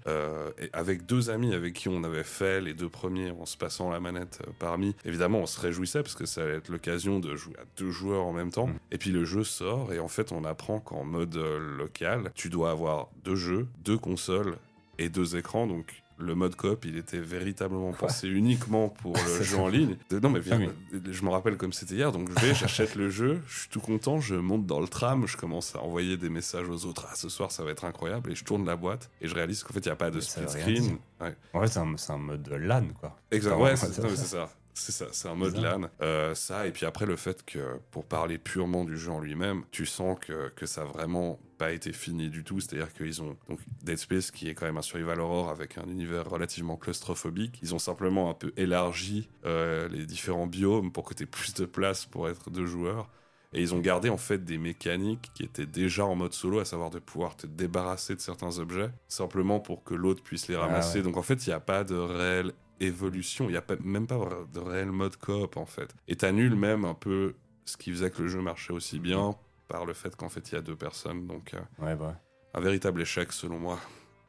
et avec deux amis avec qui on avait fait les deux premiers en se passant la manette parmi. Évidemment, on se réjouissait parce que ça allait être l'occasion de jouer à deux joueurs en même temps. Mm. Et puis le jeu sort et en fait, on apprend qu'en mode euh, local, tu dois avoir deux jeux, deux consoles et deux écrans. Donc le mode coop, il était véritablement pensé uniquement pour le jeu en ligne. Non mais viens, Ah je me rappelle comme c'était hier. Donc je vais, j'achète le jeu, je suis tout content, je monte dans le tram, je commence à envoyer des messages aux autres. Ah ce soir ça va être incroyable et je tourne la boîte et je réalise qu'en fait il n'y a pas de split screen. Ouais. En fait, c'est un, mode LAN, quoi. Exact. Enfin, Ouais, on c'est ça. C'est ça. C'est un mode. LAN. Euh, ça, et puis après le fait que, pour parler purement du jeu en lui-même, tu sens que, que ça a vraiment pas été fini du tout. C'est-à-dire qu'ils ont donc Dead Space, qui est quand même un survival horror avec un univers relativement claustrophobique. Ils ont simplement un peu élargi euh, les différents biomes pour que tu aies plus de place pour être deux joueurs. Et ils ont gardé en fait des mécaniques qui étaient déjà en mode solo, à savoir de pouvoir te débarrasser de certains objets, simplement pour que l'autre puisse les Ah ramasser. ouais. Donc en fait, il n'y a pas de réelle évolution, il n'y a pas, même pas de réel mode coop en fait. Et t'annules même un peu ce qui faisait que le jeu marchait aussi bien par le fait qu'en fait il y a deux personnes. Donc euh, Ouais, bah. un véritable échec selon moi.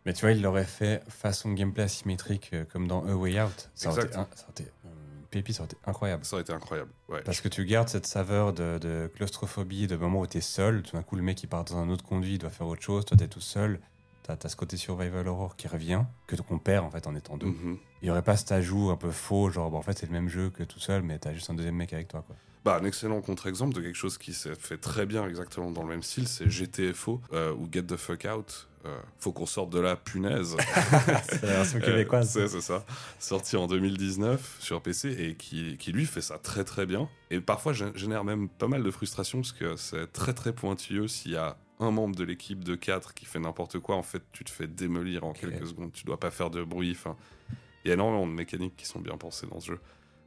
Mais tu vois, il l'aurait fait façon gameplay asymétrique euh, comme dans A Way Out. Ça aurait été, un- ça aurait été euh, une pépite, ça aurait été incroyable. Ça aurait été incroyable. Ouais. Parce que tu gardes cette saveur de, de claustrophobie, de moment où t'es seul, tout d'un coup le mec il part dans un autre conduit, il doit faire autre chose, toi t'es tout seul, t'as as ce côté survival horror qui revient, que qu'on perd en fait en étant deux. Mhm. Il y aurait pas cet ajout un peu faux, genre bon, en fait c'est le même jeu que tout seul, mais t'as juste un deuxième mec avec toi quoi. Bah, un excellent contre-exemple de quelque chose qui s'est fait très bien exactement dans le même style, c'est GTFO euh, ou Get the Fuck Out. Euh, faut qu'on sorte de la punaise. c'est la version Euh, québécoise. c'est ça. Sorti en 2019 sur PC et qui, qui lui fait ça très très bien. Et parfois gé- génère même pas mal de frustration parce que c'est très très pointilleux. S'il y a un membre de l'équipe de 4 qui fait n'importe quoi, en fait, tu te fais démolir en quelques secondes. Tu dois pas faire de bruit. Il y a énormément de mécaniques qui sont bien pensées dans ce jeu.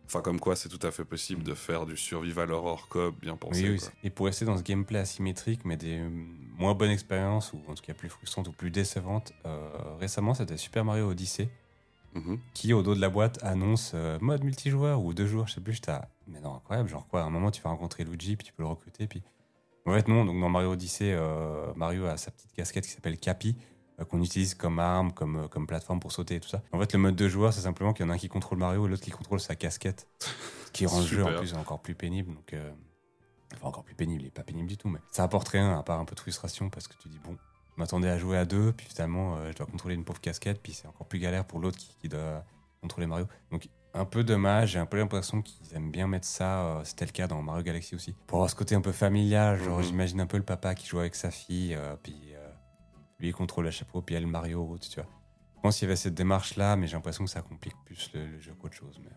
Enfin, comme quoi, c'est tout à fait possible de faire du survival horror coop bien pensé. Oui, oui, et pour rester dans ce gameplay asymétrique, mais des euh, moins bonnes expériences, ou en tout cas plus frustrantes ou plus décevantes, euh, récemment c'était Super Mario Odyssey, Mhm. qui au dos de la boîte annonce euh, mode multijoueur ou deux joueurs, je sais plus, j'étais mais non, incroyable, genre quoi, à un moment tu vas rencontrer Luigi, puis tu peux le recruter, puis... En fait non, donc dans Mario Odyssey, euh, Mario a sa petite casquette qui s'appelle Capi, euh, qu'on utilise comme arme, comme, euh, comme plateforme pour sauter et tout ça. En fait le mode deux joueurs, c'est simplement qu'il y en a un qui contrôle Mario et l'autre qui contrôle sa casquette, ce qui rend le jeu en plus encore plus pénible, donc... euh, Enfin, encore plus pénible, il est pas pénible du tout, mais ça apporte rien à part un peu de frustration parce que tu dis, bon, je m'attendais à jouer à deux, puis finalement, je dois contrôler une pauvre casquette, puis c'est encore plus galère pour l'autre qui, qui doit contrôler Mario. Donc, un peu dommage, j'ai un peu l'impression qu'ils aiment bien mettre ça, euh, c'était le cas dans Mario Galaxy aussi, pour avoir ce côté un peu familial, genre Mhm. j'imagine un peu le papa qui joue avec sa fille, euh, puis euh, lui il contrôle le chapeau, puis elle Mario, tu vois. Je pense qu'il y avait cette démarche-là, mais j'ai l'impression que ça complique plus le, le jeu qu'autre chose. Mais, euh,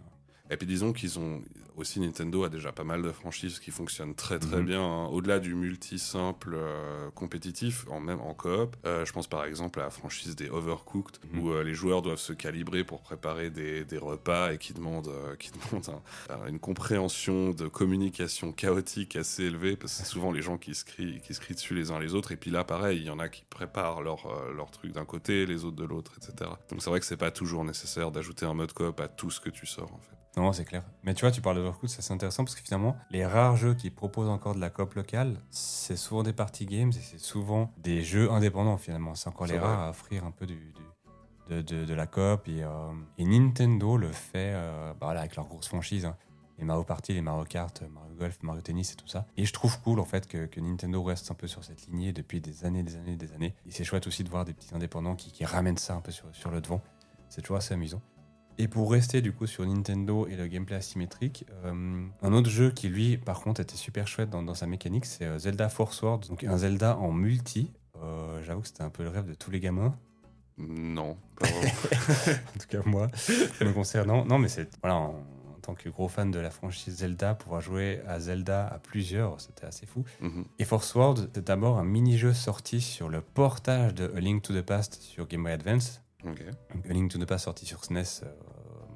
Et puis disons qu'ils ont aussi Nintendo a déjà pas mal de franchises qui fonctionnent très très Mhm. bien. hein. Au-delà du multi simple euh, compétitif, en même en coop, euh, je pense par exemple à la franchise des Overcooked Mhm. où euh, les joueurs doivent se calibrer pour préparer des, des repas et qui demandent, qui demandent un- un- une compréhension de communication chaotique assez élevée parce que c'est souvent les gens qui se crient qui se crient dessus les uns les autres. Et puis là pareil, il y en a qui préparent leur leur truc d'un côté, les autres de l'autre, etc. Donc c'est vrai que c'est pas toujours nécessaire d'ajouter un mode coop à tout ce que tu sors en fait. Non, c'est clair. Mais tu vois, tu parles d'Overcooked, ça c'est intéressant parce que finalement, les rares jeux qui proposent encore de la coop locale, c'est souvent des party games et c'est souvent des jeux indépendants finalement. C'est encore les vrai. rares à offrir un peu du, du- de, de- de la coop. Et, euh, et Nintendo le fait euh, bah voilà, avec leurs grosses franchises. hein. Les Mario Party, les Mario Kart, Mario Golf, Mario Tennis et tout ça. Et je trouve cool en fait que, que Nintendo reste un peu sur cette lignée depuis des années, des années, des années. Et c'est chouette aussi de voir des petits indépendants qui, qui ramènent ça un peu sur, sur le devant. C'est toujours assez amusant. Et pour rester du coup sur Nintendo et le gameplay asymétrique, euh, un autre jeu qui lui par contre était super chouette dans, dans sa mécanique, c'est euh, Zelda Force World, donc un Zelda en multi. Euh, J'avoue que c'était un peu le rêve de tous les gamins, Non, pas vraiment. en tout cas moi, me concernant. Non mais c'est voilà en, en tant que gros fan de la franchise Zelda, pouvoir jouer à Zelda à plusieurs, c'était assez fou. Mhm. Et Force World, c'était d'abord un mini-jeu sorti sur le portage de A Link to the Past sur Game Boy Advance. Ok. Donc, A Link to the Past sorti sur SNES euh,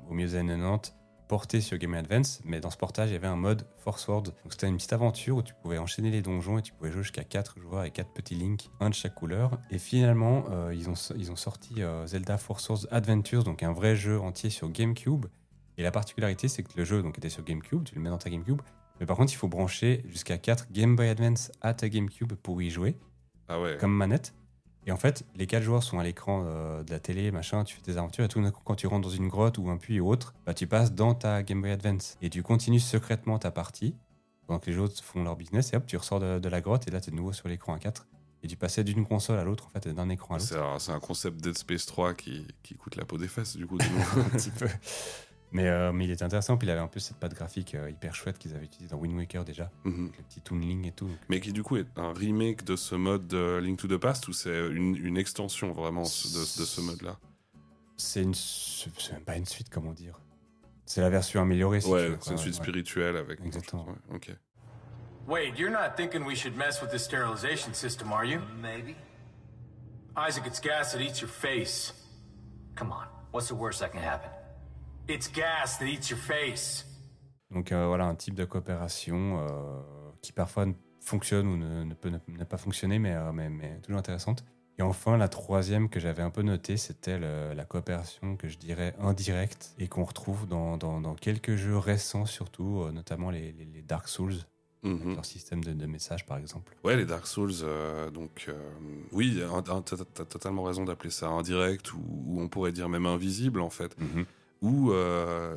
au milieu des années 90. porté sur Game Boy Advance, mais dans ce portage, il y avait un mode Force Word. Donc c'était une petite aventure où tu pouvais enchaîner les donjons et tu pouvais jouer jusqu'à 4 joueurs et 4 petits links, un de chaque couleur. Et finalement, euh, ils, ont, ils ont sorti euh, Zelda Force Wars Adventures, donc un vrai jeu entier sur GameCube. Et la particularité, c'est que le jeu donc, était sur GameCube, tu le mets dans ta GameCube, mais par contre, il faut brancher jusqu'à 4 Game Boy Advance à ta GameCube pour y jouer, Ah ouais. comme manette. Et en fait, les 4 joueurs sont à l'écran euh, de la télé, machin, tu fais tes aventures, et tout d'un coup, quand tu rentres dans une grotte ou un puits ou autre, bah, tu passes dans ta Game Boy Advance. Et tu continues secrètement ta partie, pendant que les autres font leur business, et hop, tu ressors de, de la grotte, et là, tu es de nouveau sur l'écran à 4. Et tu passais d'une console à l'autre, en fait, d'un écran à l'autre. C'est un, concept Dead Space 3 qui, qui coûte la peau des fesses, du coup. un petit peu. Mais, euh, mais il était intéressant, puis il avait un peu cette patte graphique euh, hyper chouette qu'ils avaient utilisée dans Wind Waker déjà, Mhm. avec le petit tooling et tout. Donc, Mais qui, du coup, est un remake de ce mode de Link to the Past ou c'est une, une extension vraiment de, de ce mode-là? C'est une, même pas une suite, comment dire. C'est la version améliorée. Si Ouais, c'est une suite ouais. spirituelle avec. Exactement. Ouais, ok. Wade, you're not thinking we should mess with the sterilization system, are you? Maybe. Isaac, it's gas that eats your face. Come on. What's the worst that can happen? It's gas that eats your face. Donc euh, voilà, un type de coopération euh, qui parfois ne fonctionne ou ne, ne peut ne, ne pas fonctionner, mais, euh, mais, mais toujours intéressante. Et enfin, la troisième que j'avais un peu notée, c'était la coopération que je dirais indirecte et qu'on retrouve dans, dans- dans quelques jeux récents, surtout, euh, notamment les, les- les Dark Souls, Mhm. leur système de, de messages par exemple. Ouais, les Dark Souls, euh, donc euh, oui, t'as totalement raison d'appeler ça indirect ou, ou on pourrait dire même invisible en fait. Où euh,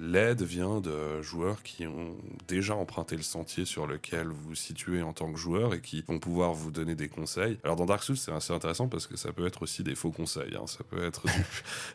l'aide vient de joueurs qui ont déjà emprunté le sentier sur lequel vous vous situez en tant que joueur et qui vont pouvoir vous donner des conseils. Alors dans Dark Souls, c'est assez intéressant parce que ça peut être aussi des faux conseils. hein. Ça peut être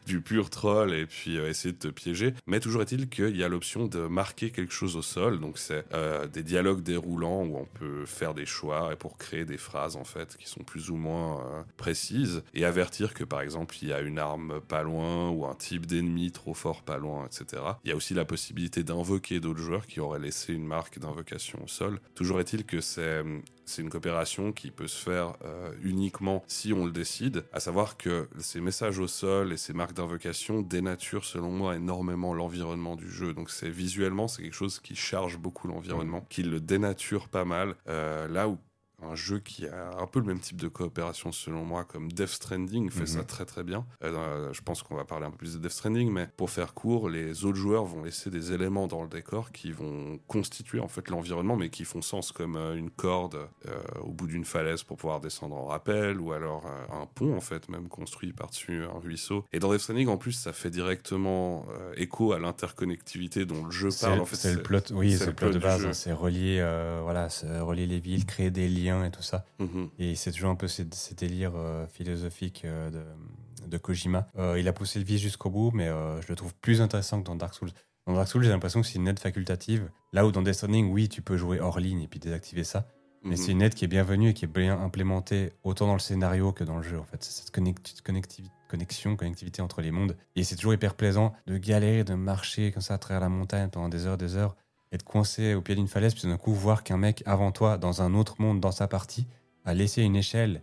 du, pur troll et puis euh, essayer de te piéger. Mais toujours est-il qu'il y a l'option de marquer quelque chose au sol. Donc c'est euh, des dialogues déroulants où on peut faire des choix et pour créer des phrases en fait qui sont plus ou moins précises et avertir que par exemple il y a une arme pas loin ou un type d'ennemi trop fort pas loin, etc. Il y a aussi la possibilité d'invoquer d'autres joueurs qui auraient laissé une marque d'invocation au sol. Toujours est-il que c'est c'est une coopération qui peut se faire euh, uniquement si on le décide, à savoir que ces messages au sol et ces marques d'invocation dénaturent selon moi énormément l'environnement du jeu. Donc c'est visuellement c'est quelque chose qui charge beaucoup l'environnement, qui le dénature pas mal. Euh, là où un jeu qui a un peu le même type de coopération selon moi comme Death Stranding fait Mhm. ça très très bien. Euh, dans- je pense qu'on va parler un peu plus de Death Stranding, mais pour faire court, les autres joueurs vont laisser des éléments dans le décor qui vont constituer en fait l'environnement, mais qui font sens comme euh, une corde euh, au bout d'une falaise pour pouvoir descendre en rappel, ou alors euh, un pont en fait même construit par-dessus un ruisseau. Et dans Death Stranding en plus, ça fait directement euh, écho à l'interconnectivité dont le jeu parle. En fait, c'est le plot, oui, c'est le plot de base. hein, c'est relier, euh, voilà, c'est relier les villes, créer des liens et tout ça. Mhm. Et c'est toujours un peu ces, ces délires euh, philosophiques euh, de, de Kojima. Euh, il a poussé le vice jusqu'au bout, mais je le trouve plus intéressant que dans Dark Souls. Dans Dark Souls, j'ai l'impression que c'est une aide facultative. Là où dans Death Stranding, oui, tu peux jouer hors ligne et puis désactiver ça. Mais Mhm. c'est une aide qui est bienvenue et qui est bien implémentée autant dans le scénario que dans le jeu. En fait, c'est cette connexion, connectivité entre les mondes. Et c'est toujours hyper plaisant de galérer, de marcher comme ça à travers la montagne pendant des heures, des heures, être coincé au pied d'une falaise, puis d'un coup voir qu'un mec avant toi, dans un autre monde, dans sa partie, a laissé une échelle.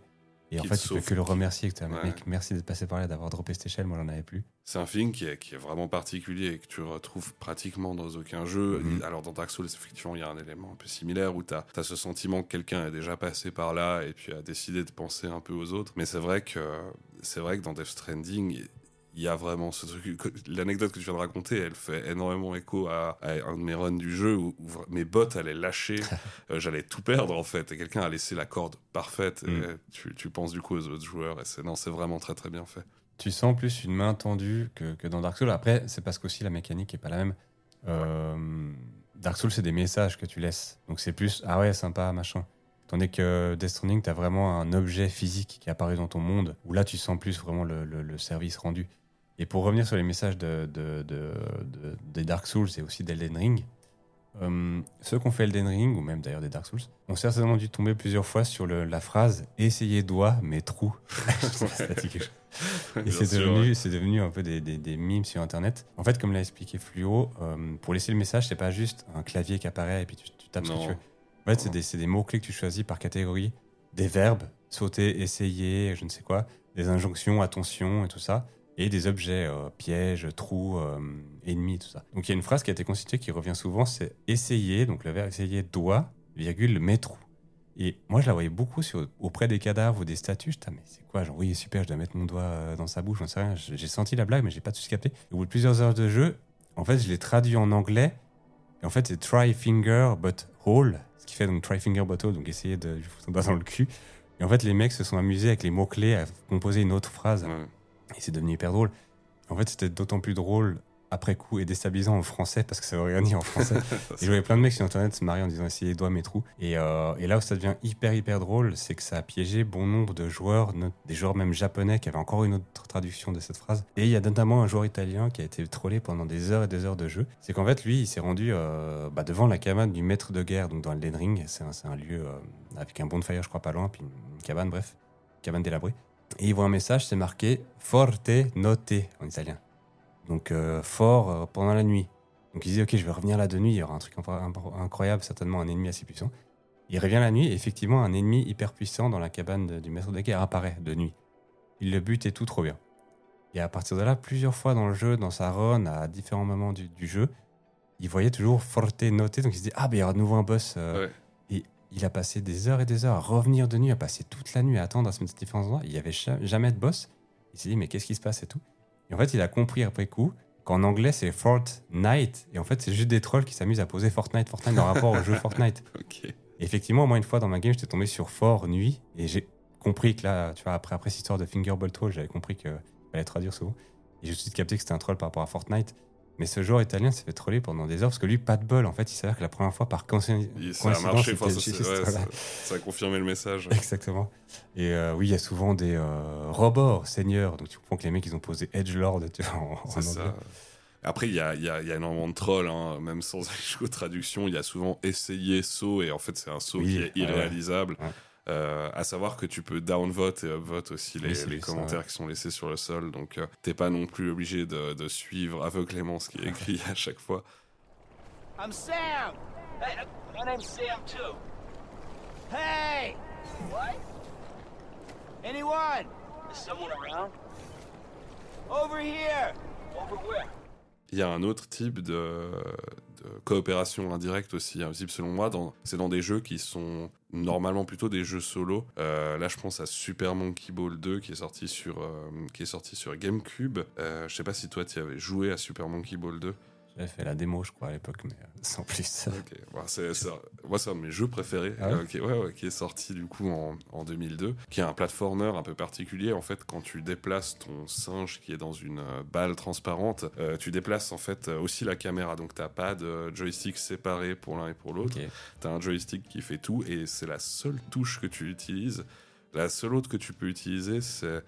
Et en fait, tu peux que le remercier. Que t'as- Ouais. Mec, merci d'être passé par là, d'avoir droppé cette échelle. Moi, j'en avais plus. C'est un feeling qui est, qui est vraiment particulier et que tu retrouves pratiquement dans aucun jeu. Mhm. Alors dans Dark Souls, effectivement, il y a un élément un peu similaire où tu as, ce sentiment que quelqu'un est déjà passé par là et puis a décidé de penser un peu aux autres. Mais c'est vrai que c'est vrai que dans Death Stranding, il y a vraiment ce truc. L'anecdote que tu viens de raconter, elle fait énormément écho à, à un de mes runs du jeu où, mes bottes allaient lâcher, euh, j'allais tout perdre en fait, et quelqu'un a laissé la corde parfaite. Et Mm. tu, tu penses du coup aux autres joueurs, et c'est non, c'est vraiment très très bien fait. Tu sens plus une main tendue que, que dans Dark Souls. Après, c'est parce qu'aussi la mécanique est pas la même. Euh, Dark Souls, c'est des messages que tu laisses. Donc c'est plus ah ouais, sympa, machin. Tandis que Death Stranding, tu as vraiment un objet physique qui apparaît dans ton monde, où là, tu sens plus vraiment le, le- le service rendu. Et pour revenir sur les messages de, de- de- de- des Dark Souls et aussi d'Elden Ring, euh, ceux qui ont fait Elden Ring, ou même d'ailleurs des Dark Souls, ont certainement dû tomber plusieurs fois sur le- la phrase « Essayez doigt, mais trou ». Et c'est devenu, c'est devenu un peu des, des, des mimes sur Internet. En fait, comme l'a expliqué Fluo, euh, pour laisser le message, c'est pas juste un clavier qui apparaît et puis tu, tu tapes ce que Non. tu veux. En fait, c'est Non. des, des mots-clés que tu choisis par catégorie, des verbes, sauter, essayer, je ne sais quoi, des injonctions, attention et tout ça. Et des objets, euh, pièges, trous, euh, ennemis, tout ça. Donc il y a une phrase qui a été constituée qui revient souvent, c'est essayer, donc le verbe essayer doit, virgule, mes trous. Et moi, je la voyais beaucoup auprès des cadavres ou des statues. J'étais, ah, mais c'est quoi Genre, oui, super, je dois mettre mon doigt euh, dans sa bouche, j'en sais rien. J'ai senti la blague, mais j'ai pas tout capté. Au bout de plusieurs heures de jeu, en fait, je l'ai traduit en anglais. Et en fait, c'est try finger but hole. Ce qui fait donc try finger but hole, donc essayer de lui foutre son doigt dans le cul. Et en fait, les mecs se sont amusés avec les mots-clés à composer une autre phrase. Et c'est devenu hyper drôle. En fait, c'était d'autant plus drôle après coup et déstabilisant en français parce que ça veut rien dire en français. et je voyais plein de mecs sur internet se marier en disant essayez doigts mes trous. Et, euh, et là où ça devient hyper hyper drôle, c'est que ça a piégé bon nombre de joueurs, des joueurs même japonais qui avaient encore une autre traduction de cette phrase. Et il y a notamment un joueur italien qui a été trollé pendant des heures et des heures de jeu. C'est qu'en fait lui, il s'est rendu euh, bah, devant la cabane du maître de guerre, donc dans Elden Ring. C'est un, lieu euh, avec un bonfire, je crois pas loin, puis une cabane, bref, cabane délabrée. Et il voit un message, c'est marqué Forte note en italien. Donc euh, fort euh, pendant la nuit. Donc il dit ok je vais revenir là de nuit, il y aura un truc incroyable, certainement un ennemi assez puissant. Il revient la nuit et effectivement un ennemi hyper puissant dans la cabane du maître de guerre apparaît de nuit. Il le bute et tout trop bien. Et à partir de là, plusieurs fois dans le jeu, dans sa run, à différents moments du, du jeu, il voyait toujours Forte noté, donc il se dit ah ben il y aura de nouveau un boss. euh, Ouais. Il a passé des heures et des heures à revenir de nuit, à passer toute la nuit à attendre à se mettre à différents endroits. Il n'y avait jamais de boss. Il s'est dit, mais qu'est-ce qui se passe et tout? Et en fait, il a compris après coup qu'en anglais, c'est Fortnite. Et en fait, c'est juste des trolls qui s'amusent à poser Fortnite, Fortnite en rapport au jeu Fortnite. Ok. Et effectivement, moi, une fois dans ma game, j'étais tombé sur Fort Nuit. Et j'ai compris que là, tu vois, après, après cette histoire de Fingerbolt Troll, j'avais compris qu'il fallait traduire ce mot. Et j'ai tout de suite capté que c'était un troll par rapport à Fortnite. Mais ce joueur italien s'est fait troller pendant des heures parce que lui, pas de bol. En fait, il s'avère que la première fois, par coïnci- Il- Ça a coïncidence, marché, enfin, ça, juste- c'est- ouais, voilà. ça- ça a confirmé le message. Exactement. Et euh, oui, il y a souvent des euh, robots seigneurs. Donc tu comprends que les mecs, ils ont posé en, en C'est ça. Après, il y a, y, a, y a énormément de trolls, hein. même sans traductions. Il y a souvent essayé saut, et en fait, c'est un saut Oui, qui est ouais. irréalisable. Ouais. Euh, à savoir que tu peux downvote et upvote aussi les, Oui, ça, commentaires ouais. qui sont laissés sur le sol. Donc, euh, t'es pas non plus obligé de, de suivre aveuglément ce qui est écrit à chaque fois. I'm Sam. Hey, my name's Sam too. Hey! What? Anyone? Is someone around? Over here. Over where? Il y a un autre type de, de coopération indirecte aussi, invisible selon moi. C'est dans des jeux qui sont normalement plutôt des jeux solo. Euh, là, je pense à Super Monkey Ball 2 qui est sorti sur, euh, qui est sorti sur GameCube. Euh, je sais pas si toi, tu avais joué à Super Monkey Ball 2. J'avais fait la démo, je crois, à l'époque, mais euh, sans plus. Ok, Bon, c'est, c'est- moi, c'est un de mes jeux préférés, Ah ouais euh, qui, est- ouais, ouais, qui est sorti du coup en, en 2002, qui est un platformer un peu particulier. En fait, quand tu déplaces ton singe qui est dans une euh, balle transparente, euh, tu déplaces en fait aussi la caméra. Donc, t'as pas de joystick séparé pour l'un et pour l'autre. Ok. T'as un joystick qui fait tout et c'est la seule touche que tu utilises. La seule autre que tu peux utiliser, c'est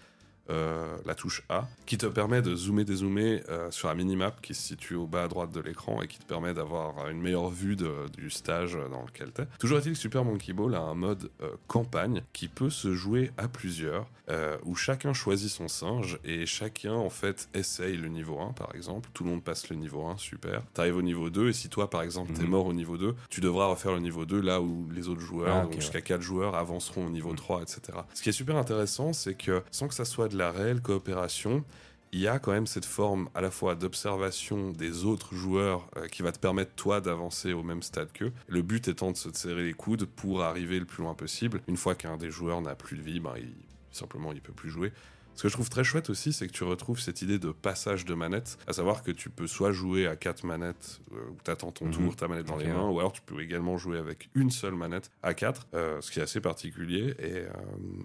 euh, la touche A, qui te permet de zoomer, dézoomer euh, sur la minimap qui se situe au bas à droite de l'écran et qui te permet d'avoir une meilleure vue de- du stage dans lequel t'es. Toujours est-il que Super Monkey Ball a un mode euh, campagne qui peut se jouer à plusieurs, euh, où chacun choisit son singe et chacun en fait essaye le niveau 1 par exemple. Tout le monde passe le niveau 1, super. T'arrives au niveau 2 et si toi par exemple t'es Mhm. mort au niveau 2, tu devras refaire le niveau 2 là où les autres joueurs, Ah, donc jusqu'à 4 joueurs, avanceront au niveau Mhm. 3, etc. Ce qui est super intéressant, c'est que sans que ça soit de la réelle coopération, il y a quand même cette forme à la fois d'observation des autres joueurs euh, qui va te permettre toi d'avancer au même stade qu'eux. Le but étant de se serrer les coudes pour arriver le plus loin possible. Une fois qu'un des joueurs n'a plus de vie, ben, il, simplement il peut plus jouer. Ce que je trouve très chouette aussi, c'est que tu retrouves cette idée de passage de manette, à savoir que tu peux soit jouer à quatre manettes, euh, où tu attends ton Mhm. tour, ta manette dans les mains, ou alors tu peux également jouer avec une seule manette à quatre, euh, ce qui est assez particulier et, euh,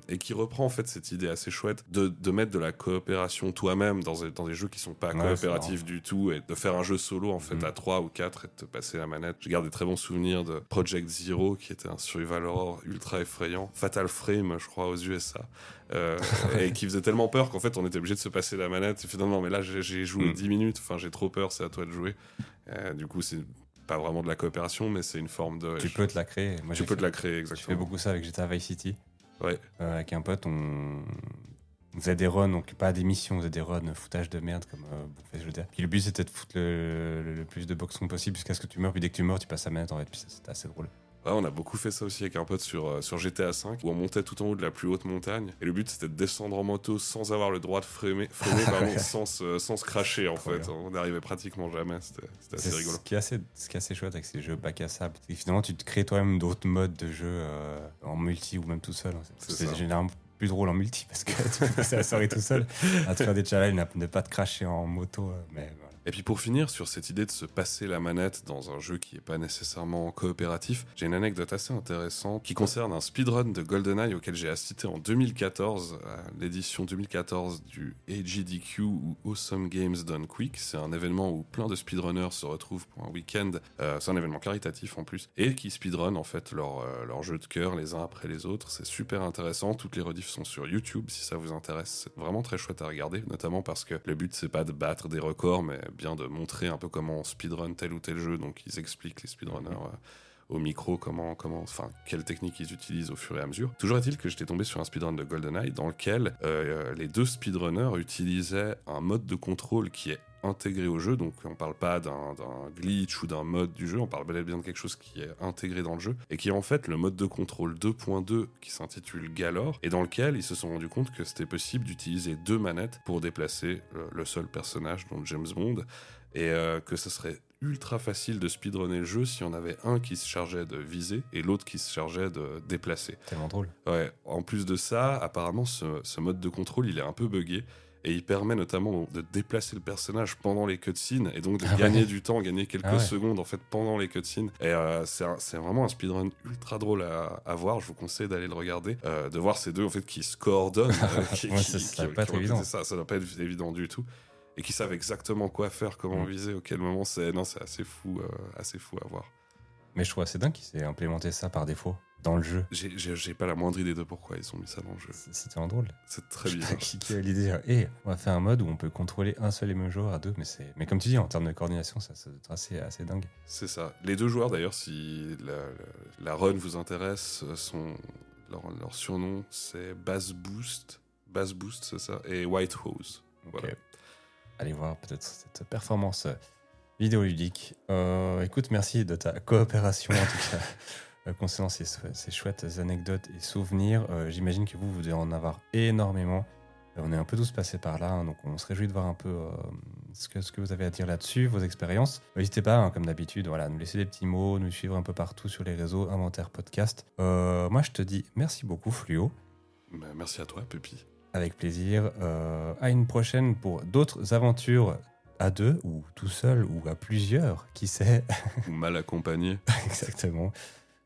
et qui reprend en fait cette idée assez chouette de, de mettre de la coopération toi-même dans, des- dans des jeux qui sont pas Ouais, coopératifs du tout et de faire un jeu solo en fait Mhm. à trois ou quatre et de te passer la manette. Je garde des très bons souvenirs de Project Zero qui était un survival horror ultra effrayant, Fatal Frame je crois aux USA. euh, et qui faisait tellement peur qu'en fait on était obligé de se passer la manette et finalement mais là j'ai- joué Mm. 10 minutes enfin j'ai trop peur c'est à toi de jouer Euh, du coup c'est pas vraiment de la coopération mais c'est une forme de Tu peux te la créer. Moi, tu peux fait- te la créer Je fais exactement beaucoup ça avec GTA Vice City. ouais Euh, avec un pote, on... on faisait des runs, donc pas des missions, on faisait des runs foutage de merde comme euh, bon, fait GTA. Puis le but c'était de foutre le, le- le plus de boxons possible jusqu'à ce que tu meurs, puis dès que tu meurs, tu passes à manette en fait, puis c'était assez drôle. Ouais, on a beaucoup fait ça aussi avec un pote sur, euh, sur GTA V, où on montait tout en haut de la plus haute montagne. Et le but, c'était de descendre en moto sans avoir le droit de freiner, freiner pardon, sans, se, sans se cracher, en fait. On n'arrivait pratiquement jamais. C'était assez C'est rigolo. ce qui est assez, ce qui est assez chouette avec ces jeux bac à sable. c'est que finalement, tu te crées toi-même d'autres modes de jeu euh, en multi ou même tout seul. C'est C'est généralement plus drôle en multi parce que passer la soirée tout seul à te faire des challenges, à ne pas te cracher en moto. euh, Mais. Et puis pour finir sur cette idée de se passer la manette dans un jeu qui n'est pas nécessairement coopératif, j'ai une anecdote assez intéressante qui concerne un speedrun de GoldenEye auquel j'ai assisté en 2014, à l'édition 2014 du AGDQ ou Awesome Games Done Quick. C'est un événement où plein de speedrunners se retrouvent pour un week-end. Euh, c'est un événement caritatif en plus et qui speedrun en fait leur, euh, jeu de cœur les uns après les autres. C'est super intéressant. Toutes les rediffs sont sur YouTube si ça vous intéresse. C'est vraiment très chouette à regarder, notamment parce que le but c'est pas de battre des records, mais bien de montrer un peu comment on speedrun tel ou tel jeu. Donc ils expliquent les speedrunners. euh, au micro, comment, comment, enfin, quelles techniques ils utilisent au fur et à mesure. Toujours est-il que j'étais tombé sur un speedrun de GoldenEye dans lequel euh, les deux speedrunners utilisaient un mode de contrôle qui est intégré au jeu, donc on parle pas d'un glitch ou d'un mode du jeu, on parle bel et bien de quelque chose qui est intégré dans le jeu, et qui est en fait le mode de contrôle 2.2 qui s'intitule Galore, et dans lequel ils se sont rendus compte que c'était possible d'utiliser deux manettes pour déplacer le, le seul personnage, donc James Bond, et euh, que ce serait ultra facile de speedrunner le jeu si on avait un qui se chargeait de viser et l'autre qui se chargeait de déplacer. Tellement drôle. Ouais, en plus de ça, apparemment, ce, ce mode de contrôle, il est un peu buggé. Et il permet notamment de déplacer le personnage pendant les cutscenes et donc de Ah gagner ouais. du temps, gagner quelques Ah ouais. secondes en fait pendant les cutscenes. Et euh, c'est vraiment un speedrun ultra drôle à, à voir. Je vous conseille d'aller le regarder, euh, de voir ces deux en fait qui se coordonnent. euh, qui- Ouais, qui- ça- ça qui- pas qui évident. Ça, ça doit pas être évident du tout. Et qui savent exactement quoi faire, comment Mm. viser, au quel moment c'est. Non, c'est assez fou, euh, assez fou à voir. Mais je trouve assez dingue qu'ils aient implémenté ça par défaut dans le jeu. J'ai- pas la moindre idée de pourquoi ils ont mis ça dans le jeu. C'est c'est tellement drôle. C'est très bizarre. Qui a l'idée Et on va faire un mode où on peut contrôler un seul et même joueur à deux, mais c'est. Mais comme tu dis, en termes de coordination, ça, ça doit être assez, assez dingue. C'est ça. Les deux joueurs, d'ailleurs, si la, run vous intéresse, sont, leur, leur surnom, c'est Bass Boost. Bass Boost, c'est ça. Et White Hose. Voilà. Ok. Allez voir peut-être cette performance euh, vidéoludique. Euh, écoute, merci de ta coopération en tout cas concernant ces, ces chouettes anecdotes et souvenirs. Euh, J'imagine que vous, vous devez en avoir énormément. Euh, on est un peu tous passés par là, hein, donc on se réjouit de voir un peu euh, ce, que, ce que vous avez à dire là-dessus, vos expériences. Euh, N'hésitez pas, hein, comme d'habitude, voilà, à nous laisser des petits mots, nous suivre un peu partout sur les réseaux, Inventaire Podcast. Euh, moi, je te dis merci beaucoup, Fluo. Bah, merci à toi, Pépi. Avec plaisir. Euh, à une prochaine pour d'autres aventures à deux ou tout seul ou à plusieurs, qui sait Ou mal accompagné. exactement.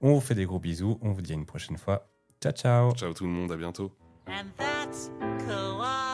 On vous fait des gros bisous. On vous dit à une prochaine fois. Ciao ciao. Ciao tout le monde, à bientôt. And that's cooperation.